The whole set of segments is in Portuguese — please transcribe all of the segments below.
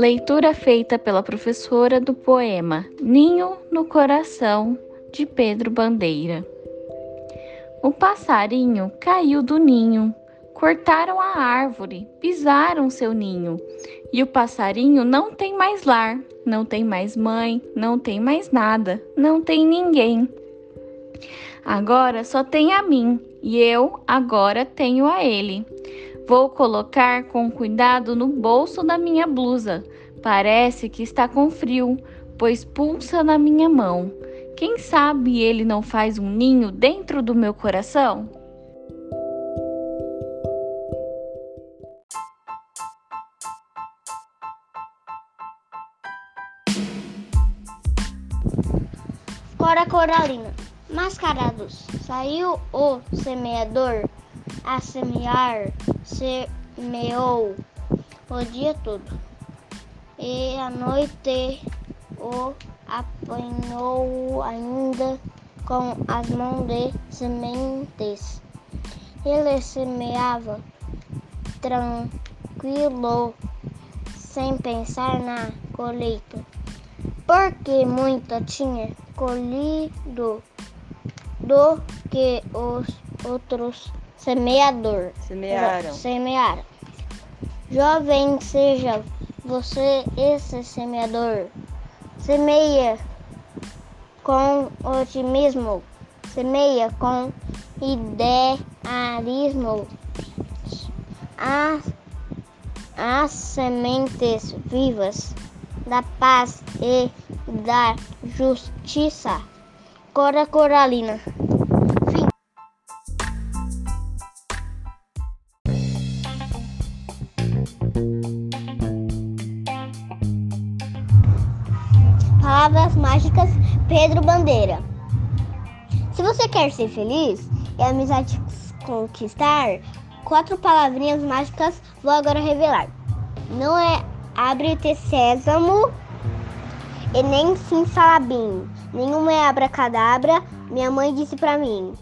Leitura feita pela professora do poema Ninho no Coração, de Pedro Bandeira. O passarinho caiu do ninho, cortaram a árvore, pisaram seu ninho, e o passarinho não tem mais lar, não tem mais mãe, não tem mais nada, não tem ninguém. Agora só tem a mim, e eu agora tenho a ele. Vou colocar com cuidado no bolso da minha blusa. Parece que está com frio, pois pulsa na minha mão. Quem sabe ele não faz um ninho dentro do meu coração? Cora Coralina. Mascarados, saiu o semeador a semear, semeou o dia todo, e a noite o apanhou ainda com as mãos de sementes. Ele semeava tranquilo, sem pensar na colheita, porque muita tinha colhido do que os outros semeador semearam. semearam. Jovem, seja você esse semeador. Semeia com otimismo, semeia com idealismo. As, as sementes vivas da paz e da justiça. Cora Coralina. Pedro Bandeira. Se você quer ser feliz e a amizade conquistar, quatro palavrinhas mágicas vou agora revelar. Não é abre-te sésamo e nem sim salabim. Nenhuma é abracadabra, minha mãe disse para mim.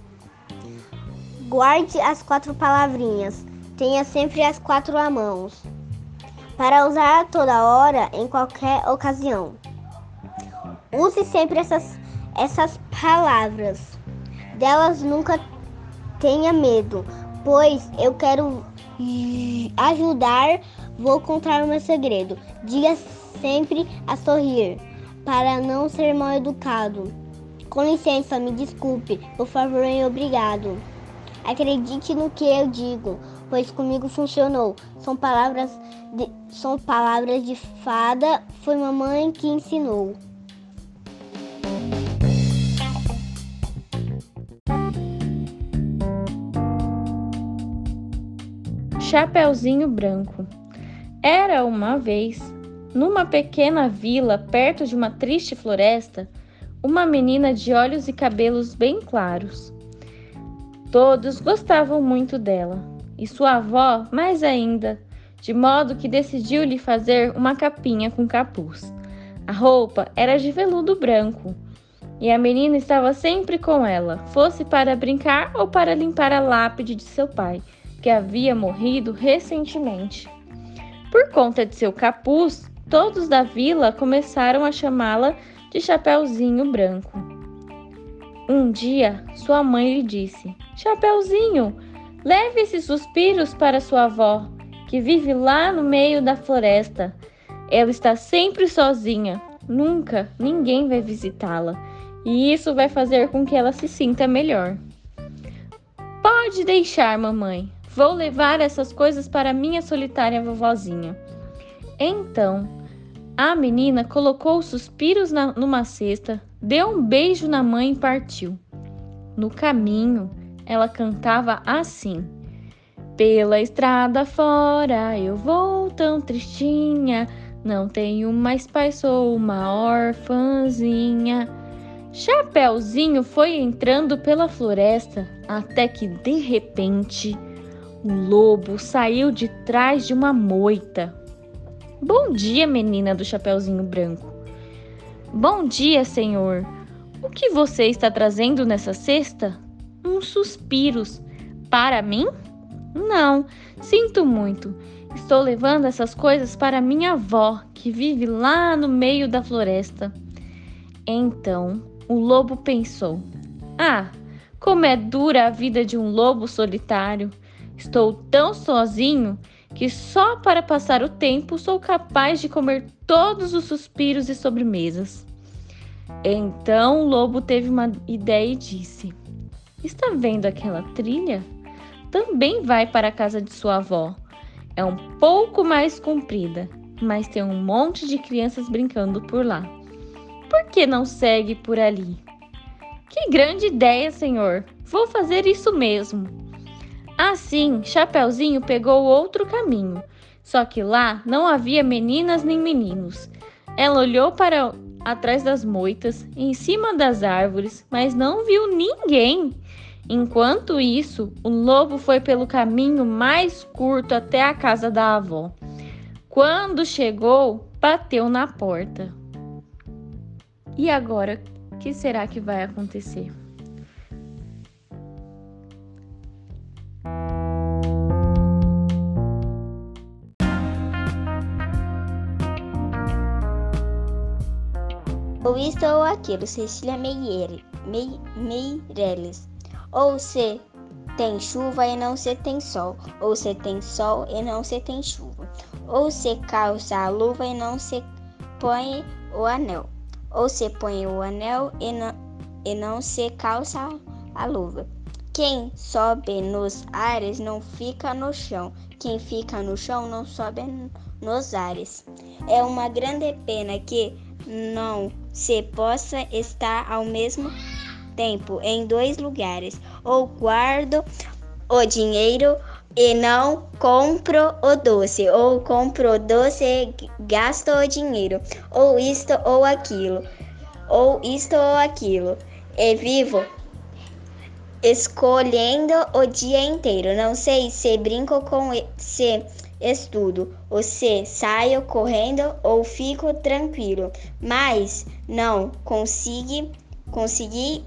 Guarde as quatro palavrinhas, tenha sempre as quatro à mão, para usar a toda hora, em qualquer ocasião. Use sempre essas, essas palavras, delas nunca tenha medo, pois eu quero ajudar, vou contar o meu segredo. Diga sempre a sorrir para não ser mal educado. Com licença, me desculpe, por favor e obrigado. Acredite no que eu digo, pois comigo funcionou. São palavras de, são palavras de fada, foi mamãe que ensinou. Chapeuzinho Branco. Era uma vez numa pequena vila perto de uma triste floresta, uma menina de olhos e cabelos bem claros. Todos gostavam muito dela, e sua avó mais ainda, de modo que decidiu lhe fazer uma capinha com capuz. A roupa era de veludo branco, e a menina estava sempre com ela, fosse para brincar ou para limpar a lápide de seu pai, que havia morrido recentemente. Por conta de seu capuz, todos da vila começaram a chamá-la de Chapeuzinho Branco. Um dia, sua mãe lhe disse: Chapeuzinho, leve esses suspiros para sua avó, que vive lá no meio da floresta. Ela está sempre sozinha, nunca ninguém vai visitá-la, e isso vai fazer com que ela se sinta melhor. Pode deixar, mamãe. Vou levar essas coisas para minha solitária vovozinha. Então, a menina colocou os suspiros na, numa cesta, deu um beijo na mãe e partiu. No caminho, ela cantava assim: Pela estrada fora eu vou tão tristinha, não tenho mais pai, sou uma orfãzinha. Chapeuzinho foi entrando pela floresta até que de repente um lobo saiu de trás de uma moita. Bom dia, menina do Chapeuzinho Branco. Bom dia, senhor. O que você está trazendo nessa cesta? Uns suspiros. Para mim? Não, sinto muito. Estou levando essas coisas para minha avó, que vive lá no meio da floresta. Então o lobo pensou: Ah, como é dura a vida de um lobo solitário! Estou tão sozinho que só para passar o tempo sou capaz de comer todos os suspiros e sobremesas. Então o lobo teve uma ideia e disse: Está vendo aquela trilha? Também vai para a casa de sua avó. É um pouco mais comprida, mas tem um monte de crianças brincando por lá. Por que não segue por ali? Que grande ideia, senhor! Vou fazer isso mesmo. Assim, Chapeuzinho pegou outro caminho, só que lá não havia meninas nem meninos. Ela olhou para atrás das moitas, em cima das árvores, mas não viu ninguém. Enquanto isso, o lobo foi pelo caminho mais curto até a casa da avó. Quando chegou, bateu na porta. E agora, o que será que vai acontecer? Ou isto ou aquilo, Cecília Meire, Meireles. Ou se tem chuva e não se tem sol, ou se tem sol e não se tem chuva, ou se calça a luva e não se põe o anel, ou se põe o anel e não, e não se calça a luva. Quem sobe nos ares não fica no chão, quem fica no chão não sobe nos ares. É uma grande pena que não. Se possa estar ao mesmo tempo em dois lugares. Ou guardo o dinheiro e não compro o doce, ou compro o doce e gasto o dinheiro, ou isto ou aquilo, ou isto ou aquilo. E vivo escolhendo o dia inteiro. Não sei se brinco com se estudo, ou se saio correndo ou fico tranquilo, mas não consigo consegui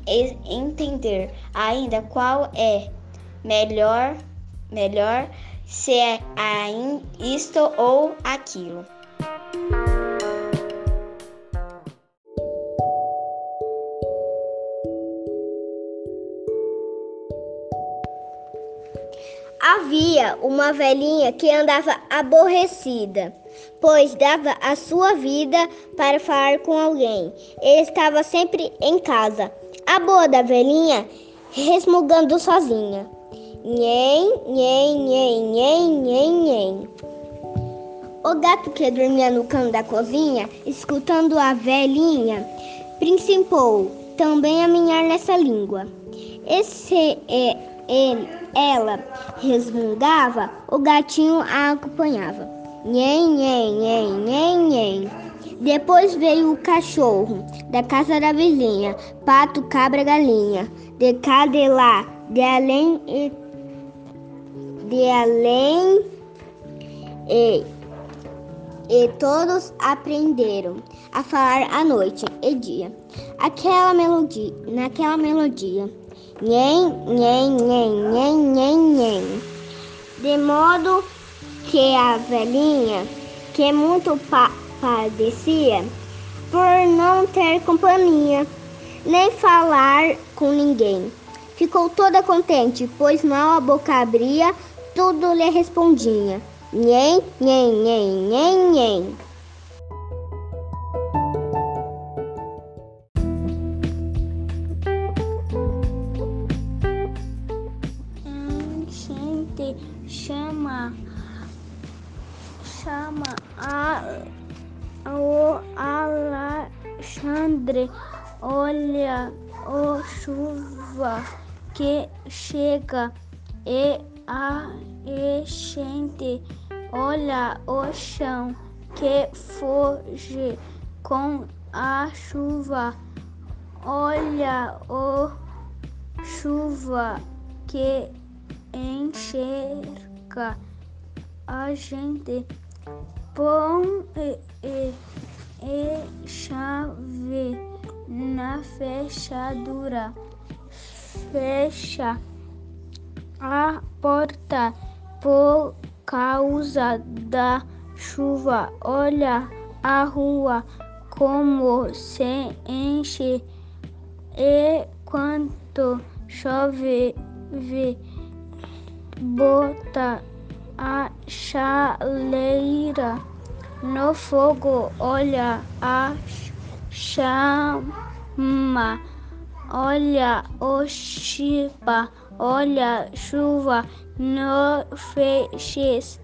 entender ainda qual é melhor melhor se é isto ou aquilo. Havia uma velhinha que andava aborrecida, pois dava a sua vida para falar com alguém. Ele estava sempre em casa. A boa da velhinha resmungando sozinha. Nhen, nhen, nhen, nhen, nhen, nhen. O gato que dormia no canto da cozinha, escutando a velhinha, principou também a minhar nessa língua. Esse é ele ela resmungava, o gatinho a acompanhava. Nhen, nhen, nhen, nhen, nhen. Depois veio o cachorro da casa da vizinha, pato, cabra, galinha, de cá, de lá, de além e de além e, e todos aprenderam a falar à noite e dia. Aquela melodia, naquela melodia nhen, nhen, nhen, nhen, nhen, nhen. De modo que a velhinha, que muito pa padecia por não ter companhia, nem falar com ninguém, ficou toda contente, pois mal a boca abria, tudo lhe respondia. Nhen, nhen, nhen, nhen, nhen. Alexandre olha o chuva que chega e a enchente olha o chão que foge com a chuva olha o chuva que enxerga a gente. Põe e, e, e chave na fechadura. Fecha a porta por causa da chuva. Olha a rua como se enche e quando chove bota a chaleira no fogo, olha a chama, olha o chipa, olha chuva no feixes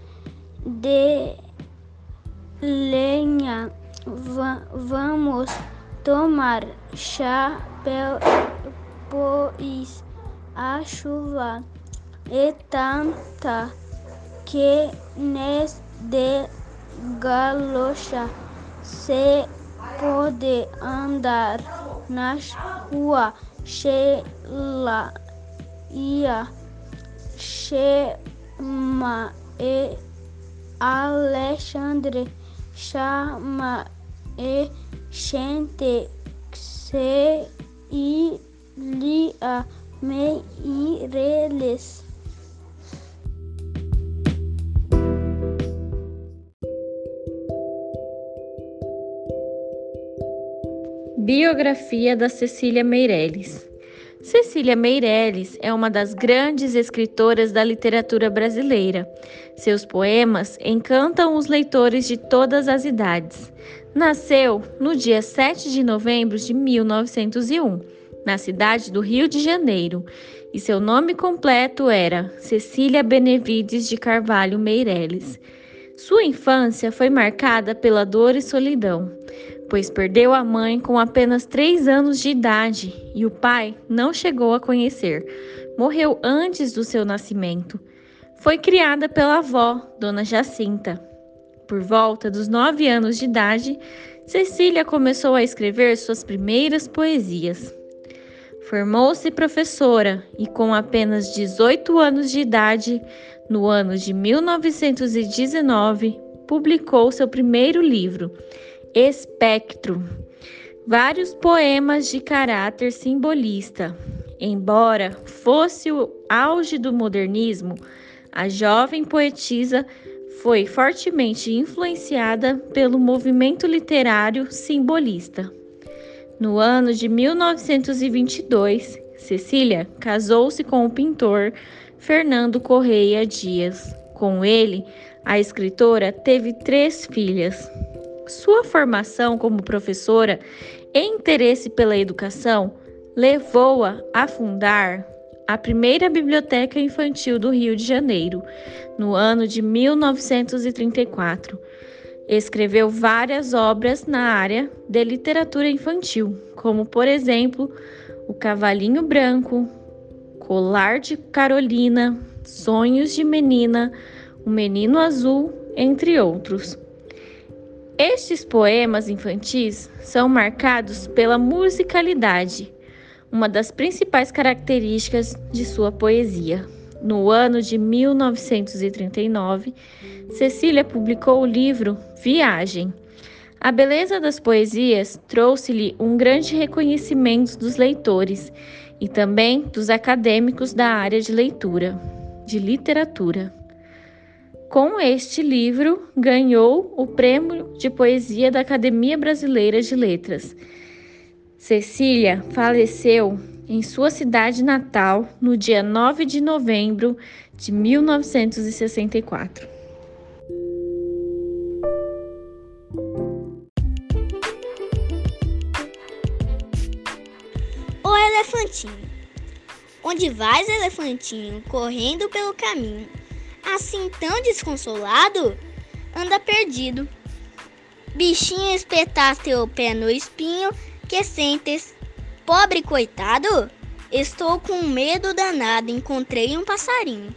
de lenha. Va vamos tomar chapéu, pois a chuva é tanta que nes de galocha se pode andar na rua cheia ia chama e Alexandre chama e gente se ilia meireles Biografia da Cecília Meirelles. Cecília Meirelles é uma das grandes escritoras da literatura brasileira. Seus poemas encantam os leitores de todas as idades. Nasceu no dia 7 de novembro de 1901, na cidade do Rio de Janeiro, e seu nome completo era Cecília Benevides de Carvalho Meirelles. Sua infância foi marcada pela dor e solidão pois perdeu a mãe com apenas três anos de idade e o pai não chegou a conhecer. Morreu antes do seu nascimento. Foi criada pela avó, Dona Jacinta. Por volta dos nove anos de idade, Cecília começou a escrever suas primeiras poesias. Formou-se professora e, com apenas 18 anos de idade, no ano de 1919, publicou seu primeiro livro, espectro. Vários poemas de caráter simbolista. Embora fosse o auge do modernismo, a jovem poetisa foi fortemente influenciada pelo movimento literário simbolista. No ano de 1922, Cecília casou-se com o pintor Fernando Correia Dias. Com ele, a escritora teve três filhas, sua formação como professora e interesse pela educação levou-a a fundar a primeira biblioteca infantil do Rio de Janeiro, no ano de 1934. Escreveu várias obras na área de literatura infantil, como, por exemplo, O Cavalinho Branco, Colar de Carolina, Sonhos de Menina, O Menino Azul, entre outros. Estes poemas infantis são marcados pela musicalidade, uma das principais características de sua poesia. No ano de 1939, Cecília publicou o livro Viagem. A beleza das poesias trouxe-lhe um grande reconhecimento dos leitores e também dos acadêmicos da área de leitura, de literatura. Com este livro, ganhou o Prêmio de Poesia da Academia Brasileira de Letras. Cecília faleceu em sua cidade natal no dia 9 de novembro de 1964. O elefantinho. Onde vais, elefantinho, correndo pelo caminho? Assim tão desconsolado? Anda perdido. Bichinho espetar teu pé no espinho, que sentes, pobre coitado? Estou com medo danado, encontrei um passarinho.